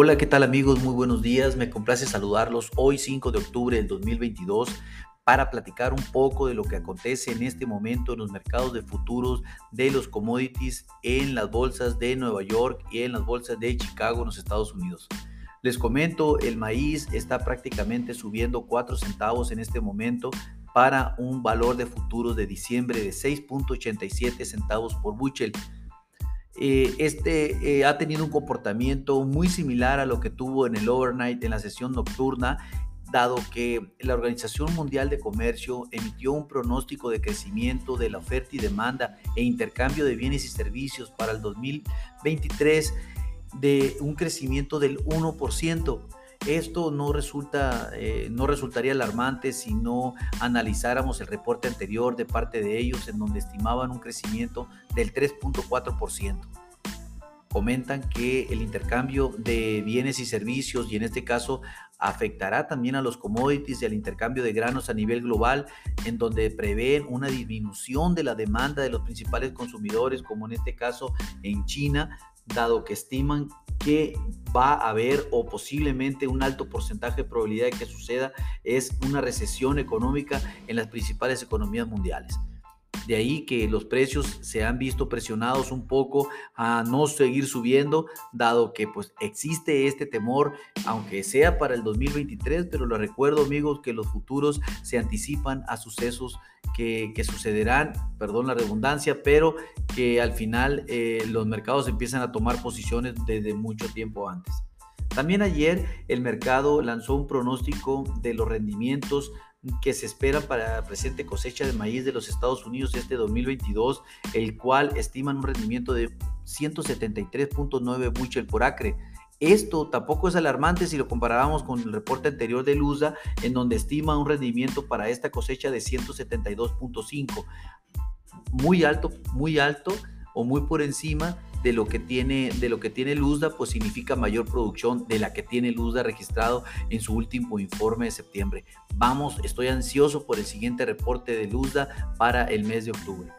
Hola, ¿qué tal amigos? Muy buenos días. Me complace saludarlos hoy 5 de octubre del 2022 para platicar un poco de lo que acontece en este momento en los mercados de futuros de los commodities en las bolsas de Nueva York y en las bolsas de Chicago en los Estados Unidos. Les comento, el maíz está prácticamente subiendo 4 centavos en este momento para un valor de futuros de diciembre de 6.87 centavos por buchel. Eh, este eh, ha tenido un comportamiento muy similar a lo que tuvo en el overnight, en la sesión nocturna, dado que la Organización Mundial de Comercio emitió un pronóstico de crecimiento de la oferta y demanda e intercambio de bienes y servicios para el 2023 de un crecimiento del 1%. Esto no, resulta, eh, no resultaría alarmante si no analizáramos el reporte anterior de parte de ellos en donde estimaban un crecimiento del 3.4%. Comentan que el intercambio de bienes y servicios y en este caso afectará también a los commodities y al intercambio de granos a nivel global, en donde prevén una disminución de la demanda de los principales consumidores, como en este caso en China, dado que estiman que va a haber o posiblemente un alto porcentaje de probabilidad de que suceda es una recesión económica en las principales economías mundiales. De ahí que los precios se han visto presionados un poco a no seguir subiendo, dado que pues existe este temor, aunque sea para el 2023, pero lo recuerdo amigos que los futuros se anticipan a sucesos que, sucederán, perdón la redundancia, pero que al final eh, los mercados empiezan a tomar posiciones desde mucho tiempo antes. También ayer el mercado lanzó un pronóstico de los rendimientos que se espera para la presente cosecha de maíz de los Estados Unidos este 2022, el cual estiman un rendimiento de 173.9 bushel por acre. Esto tampoco es alarmante si lo comparamos con el reporte anterior de Lusa, en donde estima un rendimiento para esta cosecha de 172.5. Muy alto, muy alto o muy por encima de lo que tiene de lo que tiene Luzda, pues significa mayor producción de la que tiene Luzda registrado en su último informe de septiembre. Vamos, estoy ansioso por el siguiente reporte de Luzda para el mes de octubre.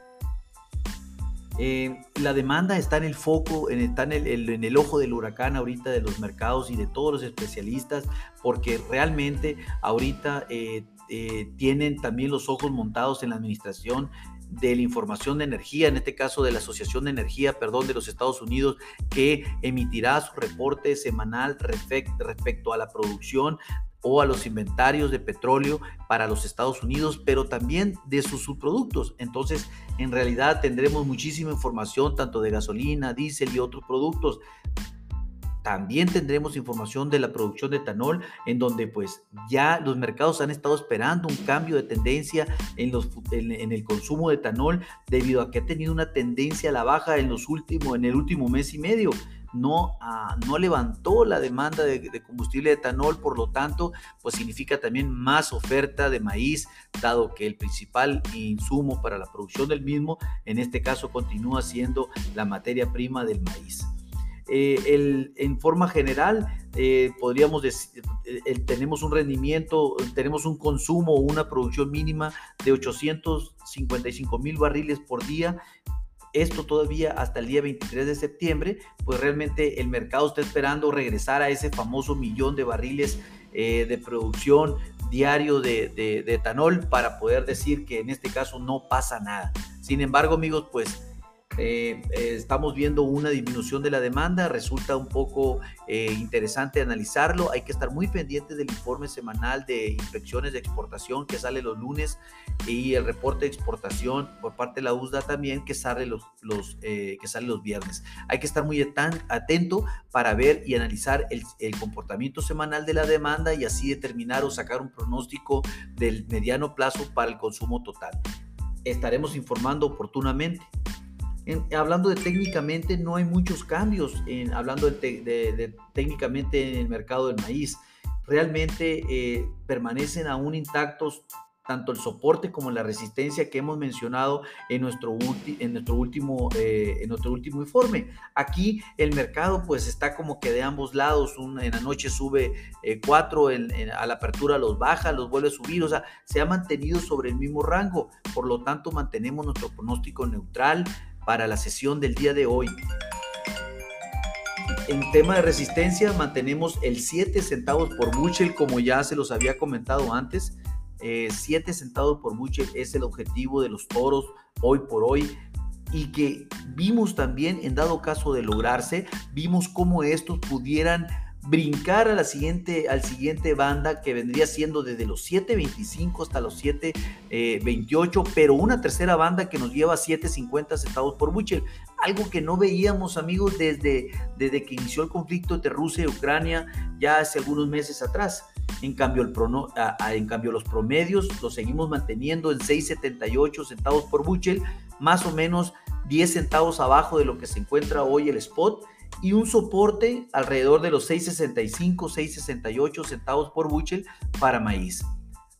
Eh, la demanda está en el foco, en, está en el, en el, ojo del huracán ahorita de los mercados y de todos los especialistas, porque realmente ahorita eh, eh, tienen también los ojos montados en la administración de la información de energía, en este caso de la Asociación de Energía, perdón, de los Estados Unidos, que emitirá su reporte semanal respecto a la producción o a los inventarios de petróleo para los Estados Unidos, pero también de sus subproductos. Entonces, en realidad tendremos muchísima información tanto de gasolina, diésel y otros productos. También tendremos información de la producción de etanol, en donde pues ya los mercados han estado esperando un cambio de tendencia en, los, en, el consumo de etanol debido a que ha tenido una tendencia a la baja en, los últimos, en el último mes y medio. No, ah, no, levantó la demanda de, de, combustible de etanol, por lo tanto, pues significa también más oferta de maíz, dado que el principal insumo para la producción del mismo, en este caso, continúa siendo la materia prima del maíz. Eh, en forma general, eh, podríamos decir, eh, tenemos un rendimiento, tenemos un consumo, una producción mínima de 855 mil barriles por día. Esto todavía hasta el día 23 de septiembre, pues realmente el mercado está esperando regresar a ese famoso millón de barriles de producción diario de, de etanol para poder decir que en este caso no pasa nada. Sin embargo, amigos, pues eh, eh, estamos viendo una disminución de la demanda, resulta un poco eh, interesante analizarlo, hay que estar muy pendientes del informe semanal de inspecciones de exportación que sale los lunes y el reporte de exportación por parte de la USDA también que sale los, los que sale los viernes. Hay que estar muy atento para ver y analizar el, el comportamiento semanal de la demanda y así determinar o sacar un pronóstico del mediano plazo para el consumo total. Estaremos informando oportunamente hablando de técnicamente, no hay muchos cambios en, hablando de, técnicamente en el mercado del maíz. Realmente eh, permanecen aún intactos tanto el soporte como la resistencia que hemos mencionado en nuestro, en nuestro, último, eh, en nuestro último informe. Aquí el mercado pues está como que de ambos lados, en la noche sube 4, eh, a la apertura los baja, los vuelve a subir, o sea, se ha mantenido sobre el mismo rango, por lo tanto mantenemos nuestro pronóstico neutral, para la sesión del día de hoy. en tema de resistencia mantenemos el 7 centavos por bushel, como ya se los había comentado antes. 7 eh, centavos por bushel es el objetivo de los toros hoy por hoy y que vimos también, en dado caso de lograrse, vimos cómo estos pudieran brincar a la siguiente, al siguiente banda que vendría siendo desde los 7.25 hasta los 7.28, pero una tercera banda que nos lleva a 7.50 centavos por bushel, algo que no veíamos amigos desde, desde que inició el conflicto entre Rusia y Ucrania ya hace algunos meses atrás. En cambio, el en cambio, los promedios los seguimos manteniendo en 6,78 centavos por bushel, más o menos 10 centavos abajo de lo que se encuentra hoy el spot y un soporte alrededor de los 6,65, 6,68 centavos por bushel para maíz.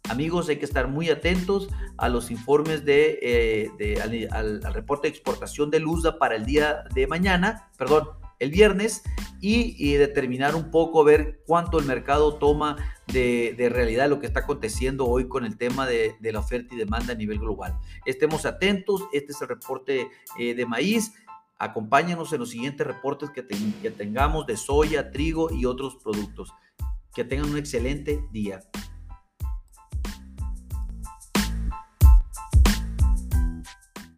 Amigos, hay que estar muy atentos a los informes de, eh, al, reporte de exportación de Luzda para el día de mañana, perdón, el viernes, y, determinar un poco, ver cuánto el mercado toma de, realidad lo que está aconteciendo hoy con el tema de, la oferta y demanda a nivel global. Estemos atentos, este es el reporte eh, de maíz. Acompáñanos en los siguientes reportes que, que tengamos de soya, trigo y otros productos. Que tengan un excelente día.